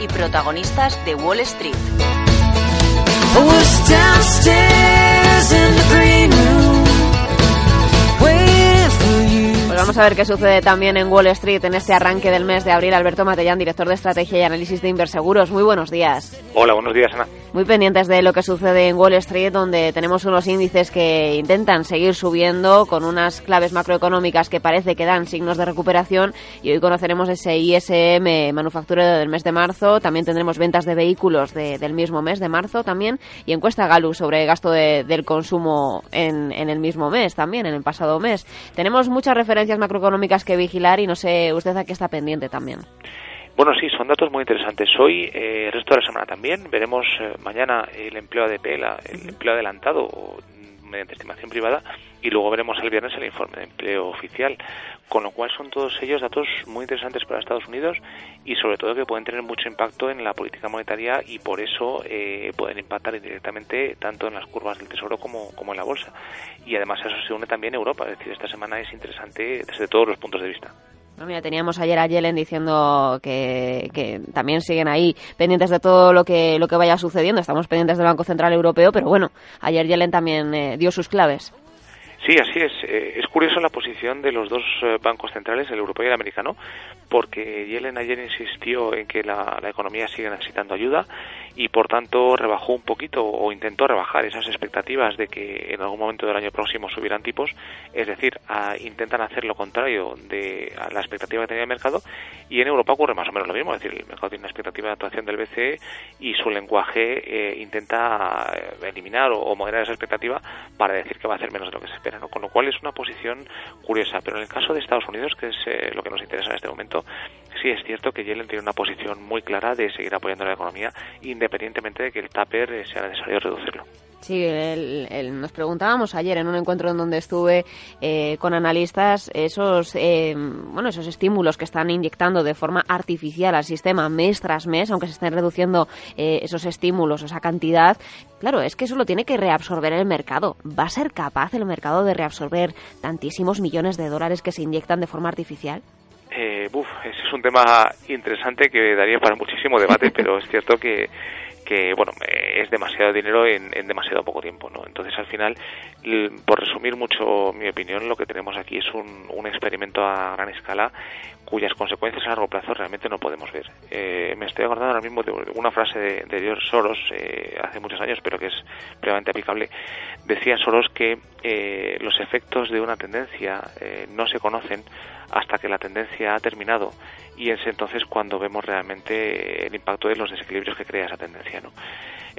Y protagonistas de Wall Street. Vamos a ver qué sucede también en Wall Street en este arranque del mes de abril. Alberto Matellán, director de estrategia y análisis de Inverseguros. Muy buenos días. Hola, buenos días, Ana muy pendientes de lo que sucede en Wall Street, donde tenemos unos índices que intentan seguir subiendo con unas claves macroeconómicas que parece que dan signos de recuperación. Y hoy conoceremos ese ISM manufacturero del mes de marzo. También tendremos ventas de vehículos del mismo mes de marzo también. Y encuesta Gallup sobre gasto del consumo en, en el mismo mes también, en el pasado mes. Tenemos muchas referencias macroeconómicas que vigilar y no sé usted a qué está pendiente también. Bueno, sí, son datos muy interesantes. Hoy, eh, el resto de la semana también, veremos eh, mañana el empleo ADP, el empleo adelantado mediante estimación privada, y luego veremos el viernes el informe de empleo oficial, con lo cual son todos ellos datos muy interesantes para Estados Unidos y sobre todo que pueden tener mucho impacto en la política monetaria y por eso eh, pueden impactar indirectamente tanto en las curvas del Tesoro como, como en la bolsa. Y además eso se une también Europa, es decir, esta semana es interesante desde todos los puntos de vista teníamos ayer a Yellen diciendo que, que, también siguen ahí pendientes de todo lo que, lo que vaya sucediendo. Estamos pendientes del Banco Central Europeo, pero bueno, ayer Yellen también eh, dio sus claves. Sí, así es. Eh, es curioso la posición de los dos eh, bancos centrales, el europeo y el americano, porque Yellen ayer insistió en que la, economía sigue necesitando ayuda y por tanto rebajó un poquito o intentó rebajar esas expectativas de que en algún momento del año próximo subirán tipos, es decir, intentan hacer lo contrario de la expectativa que tenía el mercado y en Europa ocurre más o menos lo mismo, es decir, el mercado tiene una expectativa de actuación del BCE y su lenguaje eh, intenta eliminar o, o moderar esa expectativa para decir que va a hacer menos de lo que se espera con lo cual es una posición curiosa. Pero en el caso de Estados Unidos, que es eh, lo que nos interesa en este momento, sí es cierto que Yellen tiene una posición muy clara de seguir apoyando la economía, independientemente de que el taper eh, sea necesario reducirlo. Sí, nos preguntábamos ayer en un encuentro en donde estuve eh, con analistas esos, bueno, esos estímulos que están inyectando de forma artificial al sistema mes tras mes, aunque se estén reduciendo esos estímulos, esa cantidad, Claro, es que eso lo tiene que reabsorber el mercado. ¿Va a ser capaz el mercado de reabsorber tantísimos millones de dólares que se inyectan de forma artificial? Eh, ese es un tema interesante que daría para muchísimo debate, pero es cierto que que bueno es demasiado dinero en, demasiado poco tiempo no entonces al final por resumir mucho mi opinión lo que tenemos aquí es un, un experimento a gran escala cuyas consecuencias a largo plazo realmente no podemos ver eh, me estoy acordando ahora mismo de una frase de, George Soros eh, hace muchos años pero que es plenamente aplicable decía Soros que eh, los efectos de una tendencia no se conocen hasta que la tendencia ha terminado y es entonces cuando vemos realmente el impacto de los desequilibrios que crea esa tendencia. ¿no?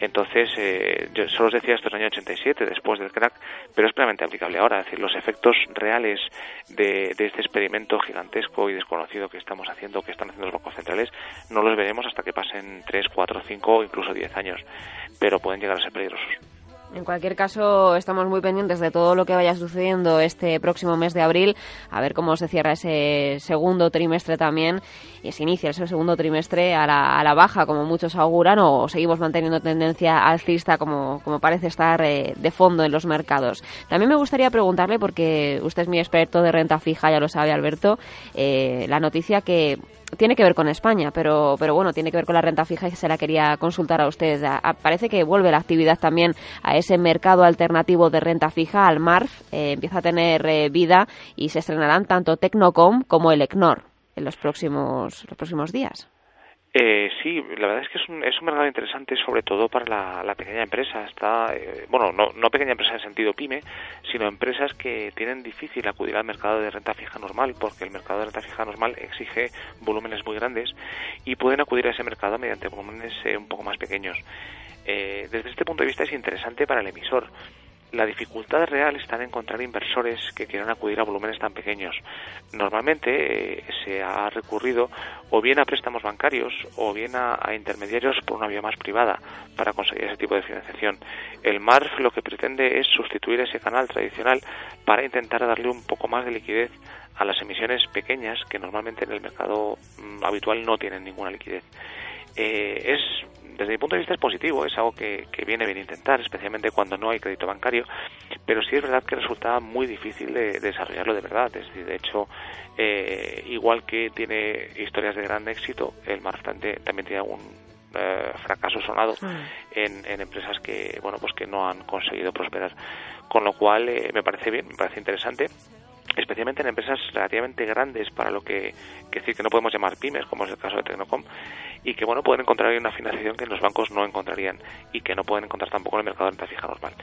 Entonces, eh, yo solo decía esto en el año 87, después del crack, pero es plenamente aplicable ahora. Es decir, los efectos reales de, de, este experimento gigantesco y desconocido que estamos haciendo, que están haciendo los bancos centrales, no los veremos hasta que pasen 3, 4, 5 o incluso 10 años, pero pueden llegar a ser peligrosos. En cualquier caso, estamos muy pendientes de todo lo que vaya sucediendo este próximo mes de abril, a ver cómo se cierra ese segundo trimestre también y se inicia ese segundo trimestre a la, a la baja, como muchos auguran, o seguimos manteniendo tendencia alcista como, como parece estar eh, de fondo en los mercados. También me gustaría preguntarle, porque usted es mi experto de renta fija, ya lo sabe Alberto, eh, la noticia que tiene que ver con España, pero, pero bueno, tiene que ver con la renta fija y se la quería consultar a usted. parece que vuelve la actividad también a ese mercado alternativo de renta fija, al MARF, eh, empieza a tener eh, vida y se estrenarán tanto Tecnocom como el ECNOR en los próximos, los próximos días. Eh, sí, la verdad es que es un, es un mercado interesante sobre todo para la, pequeña empresa. Está, eh, bueno, no, no pequeña empresa en sentido pyme, sino empresas que tienen difícil acudir al mercado de renta fija normal, porque el mercado de renta fija normal exige volúmenes muy grandes y pueden acudir a ese mercado mediante volúmenes eh, un poco más pequeños. Eh, desde este punto de vista es interesante para el emisor la dificultad real está en encontrar inversores que quieran acudir a volúmenes tan pequeños. Normalmente eh, se ha recurrido o bien a préstamos bancarios o bien a, intermediarios por una vía más privada para conseguir ese tipo de financiación. El MARF lo que pretende es sustituir ese canal tradicional para intentar darle un poco más de liquidez a las emisiones pequeñas que normalmente en el mercado mm, habitual no tienen ninguna liquidez. Eh, es desde mi punto de vista es positivo, es algo que, viene bien intentar, especialmente cuando no hay crédito bancario, pero sí es verdad que resulta muy difícil de, desarrollarlo de verdad. Es decir, de hecho, eh, igual que tiene historias de gran éxito, el Marf también tiene algún eh, fracaso sonado mm. en, empresas que bueno pues que no han conseguido prosperar con lo cual eh, me parece bien me parece interesante especialmente en empresas relativamente grandes para lo que, que decir que no podemos llamar pymes, como es el caso de Tecnocom, y que bueno pueden encontrar una financiación que los bancos no encontrarían y que no pueden encontrar tampoco en el mercado de renta fija normal.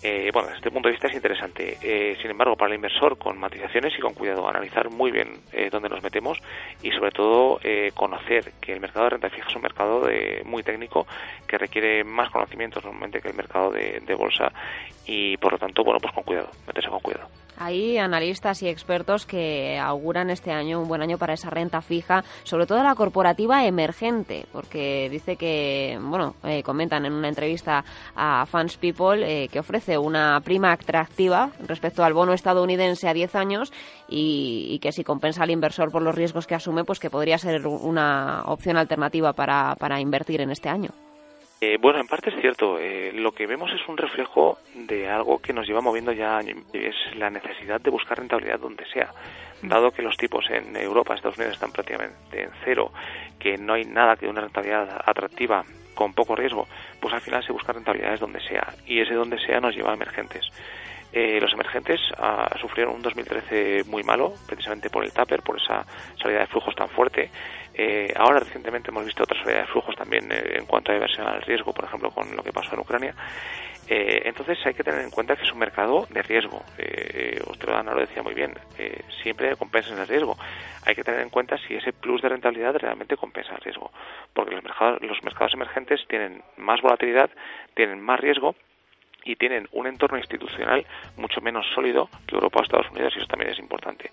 Eh, bueno, desde este punto de vista es interesante. Eh, sin embargo, para el inversor, con matizaciones y con cuidado, analizar muy bien eh, dónde nos metemos y, sobre todo, conocer que el mercado de renta fija es un mercado de, muy técnico que requiere más conocimientos normalmente que el mercado de, bolsa y, por lo tanto, bueno, pues con cuidado, meterse con cuidado. Hay analistas y expertos que auguran este año un buen año para esa renta fija, sobre todo la corporativa emergente, porque dice que, bueno, eh, comentan en una entrevista a Fans People eh, que ofrece una prima atractiva respecto al bono estadounidense a 10 años y, que si compensa al inversor por los riesgos que asume, pues que podría ser una opción alternativa para, para invertir en este año. Eh, bueno, en parte es cierto. Eh, lo que vemos es un reflejo de algo que nos lleva moviendo ya es la necesidad de buscar rentabilidad donde sea. Dado que los tipos en Europa, Estados Unidos están prácticamente en cero, que no hay nada que una rentabilidad atractiva con poco riesgo, pues al final se busca rentabilidades donde sea. Y ese donde sea nos lleva a emergentes. Eh, los emergentes ah, sufrieron un 2013 muy malo, precisamente por el TAPER, por esa salida de flujos tan fuerte. Eh, ahora recientemente hemos visto otra salida de flujos también eh, en cuanto a inversión al riesgo, por ejemplo, con lo que pasó en Ucrania. Entonces hay que tener en cuenta que es un mercado de riesgo. Eh, usted lo decía muy bien, siempre compensa en el riesgo. Hay que tener en cuenta si ese plus de rentabilidad realmente compensa el riesgo, porque los mercados, los mercados emergentes tienen más volatilidad, tienen más riesgo y tienen un entorno institucional mucho menos sólido que Europa o Estados Unidos y eso también es importante.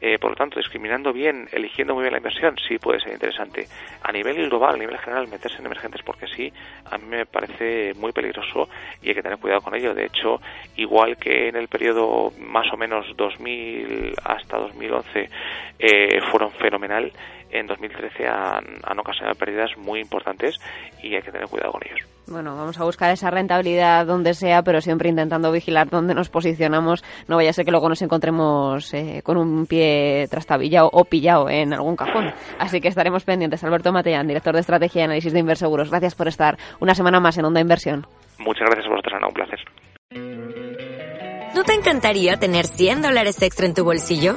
Eh, por lo tanto, discriminando bien, eligiendo muy bien la inversión, sí puede ser interesante. A nivel global, a nivel general, meterse en emergentes porque sí, a mí me parece muy peligroso y hay que tener cuidado con ello. De hecho, igual que en el periodo más o menos 2000 hasta 2011 eh, fueron fenomenal, en 2013 han, han ocasionado pérdidas muy importantes y hay que tener cuidado con ellos. Bueno, vamos a buscar esa rentabilidad donde sea, pero siempre intentando vigilar dónde nos posicionamos. No vaya a ser que luego nos encontremos eh, con un pie trastabillado o pillado en algún cajón. Así que estaremos pendientes. Alberto Matellán, director de Estrategia y Análisis de Inverseguros. Gracias por estar una semana más en Onda Inversión. Muchas gracias a vosotros, Ana. Un placer. ¿No te encantaría tener 100 dólares extra en tu bolsillo?